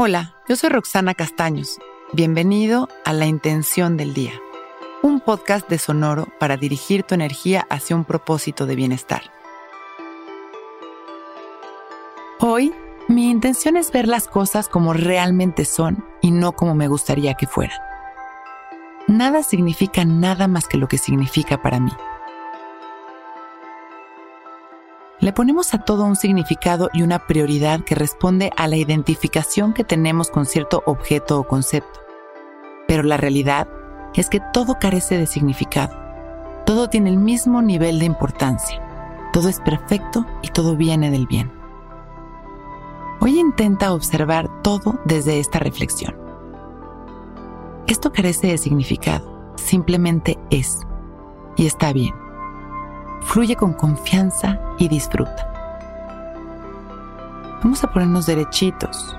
Hola, yo soy Roxana Castaños. Bienvenido a La Intención del Día, un podcast de Sonoro para dirigir tu energía hacia un propósito de bienestar. Hoy, mi intención es ver las cosas como realmente son y no como me gustaría que fueran. Nada significa nada más que lo que significa para mí. Le ponemos a todo un significado y una prioridad que responde a la identificación que tenemos con cierto objeto o concepto. Pero la realidad es que todo carece de significado. Todo tiene el mismo nivel de importancia. Todo es perfecto y todo viene del bien. Hoy intenta observar todo desde esta reflexión. Esto carece de significado, simplemente es. Y está bien fluye con confianza y disfruta. Vamos a ponernos derechitos,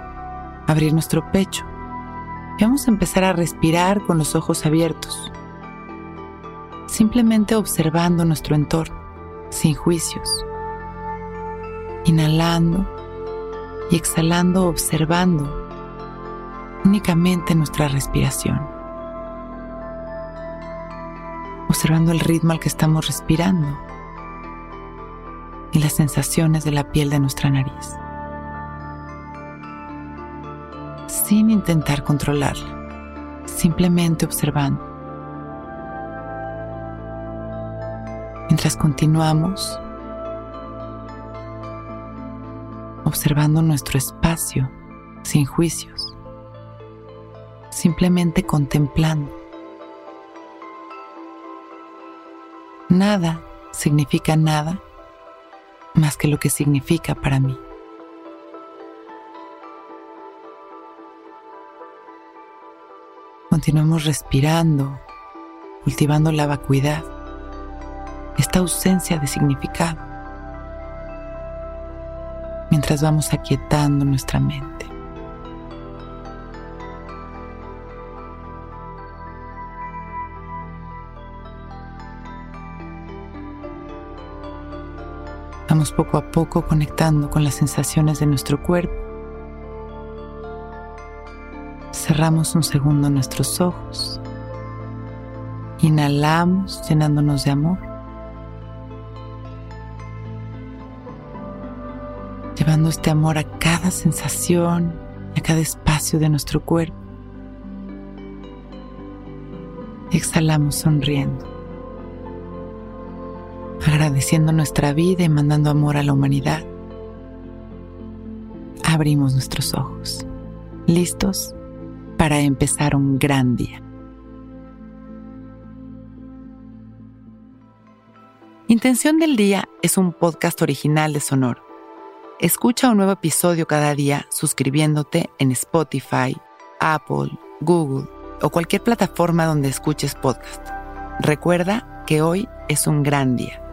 abrir nuestro pecho y vamos a empezar a respirar con los ojos abiertos, simplemente observando nuestro entorno, sin juicios, inhalando y exhalando observando únicamente nuestra respiración, observando el ritmo al que estamos respirando y las sensaciones de la piel de nuestra nariz, sin intentar controlarla, simplemente observando. Mientras continuamos observando nuestro espacio sin juicios, simplemente contemplando. Nada significa nada más que lo que significa para mí. Continuamos respirando, cultivando la vacuidad, esta ausencia de significado, mientras vamos aquietando nuestra mente. Poco a poco conectando con las sensaciones de nuestro cuerpo. Cerramos un segundo nuestros ojos. Inhalamos llenándonos de amor. Llevando este amor a cada sensación, a cada espacio de nuestro cuerpo. Exhalamos sonriendo agradeciendo nuestra vida y mandando amor a la humanidad, abrimos nuestros ojos, listos para empezar un gran día. Intención del Día es un podcast original de Sonoro. Escucha un nuevo episodio cada día suscribiéndote en Spotify, Apple, Google o cualquier plataforma donde escuches podcast. Recuerda que hoy es un gran día.